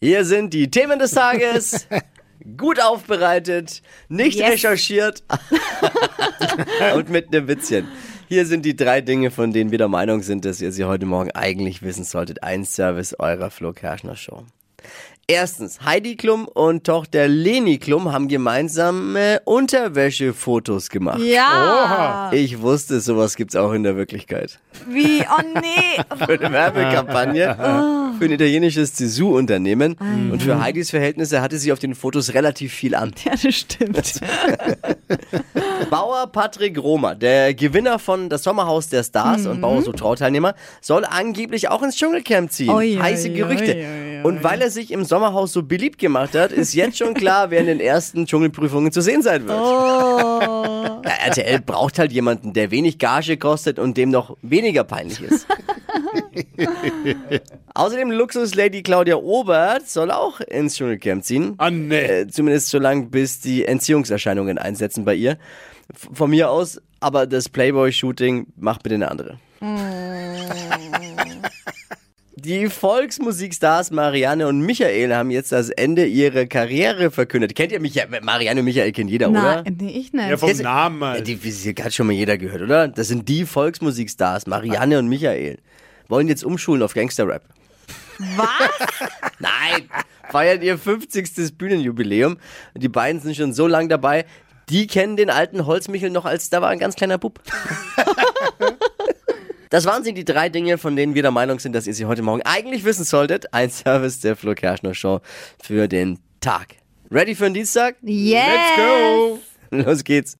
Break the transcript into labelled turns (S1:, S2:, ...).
S1: Hier sind die Themen des Tages. Gut aufbereitet, nicht
S2: Yes.
S1: recherchiert und mit einem Witzchen. Hier sind die drei Dinge, von denen wir der Meinung sind, dass ihr sie heute Morgen eigentlich wissen solltet. Ein Service eurer Flo Kerschner Show. Erstens, Heidi Klum und Tochter Leni Klum haben gemeinsame Unterwäschefotos gemacht.
S2: Ja.
S1: Ich wusste, sowas gibt's auch in der Wirklichkeit.
S2: Wie? Oh nee.
S1: Für eine Werbekampagne für ein italienisches Zizou-Unternehmen. Und für Heidis Verhältnisse hatte sie auf den Fotos relativ viel an.
S2: Ja, das stimmt.
S1: Bauer Patrick Romer, der Gewinner von Das Sommerhaus der Stars und Bauer so Trauteilnehmer, soll angeblich auch ins Dschungelcamp ziehen.
S2: Oi,
S1: Heiße
S2: oi,
S1: Gerüchte.
S2: oi.
S1: Und weil er sich im Sommerhaus so beliebt gemacht hat, ist jetzt schon klar, wer in den ersten Dschungelprüfungen zu sehen sein wird.
S2: Oh.
S1: Ja, RTL braucht halt jemanden, der wenig Gage kostet und dem noch weniger peinlich ist. Außerdem Luxus-Lady Claudia Obert soll auch ins Dschungelcamp ziehen.
S3: Ah, nee.
S1: Äh, zumindest so lange, bis die Entziehungserscheinungen einsetzen bei ihr. F von mir aus, aber das Playboy-Shooting macht bitte eine andere. Die Volksmusikstars Marianne und Michael haben jetzt das Ende ihrer Karriere verkündet. Kennt ihr Michael? Marianne und Michael kennt jeder, oder?
S2: Nein, nee, ich nicht.
S3: Ja, vom
S1: Kennst
S3: Namen
S1: Ja,
S3: halt.
S1: die die hat schon mal jeder gehört, oder? Das sind die Volksmusikstars, Marianne und Michael. Wollen jetzt umschulen auf Gangsterrap.
S2: Was?
S1: Nein, feiern ihr 50. Bühnenjubiläum. Die beiden sind schon so lange dabei. Die kennen den alten Holzmichel noch als da war ein ganz kleiner Bub. Das waren sie, die drei Dinge, von denen wir der Meinung sind, dass ihr sie heute Morgen eigentlich wissen solltet. Ein Service der Flo Kerschner Show für den Tag. Ready für den Dienstag?
S2: Yes.
S3: Let's go!
S1: Los geht's.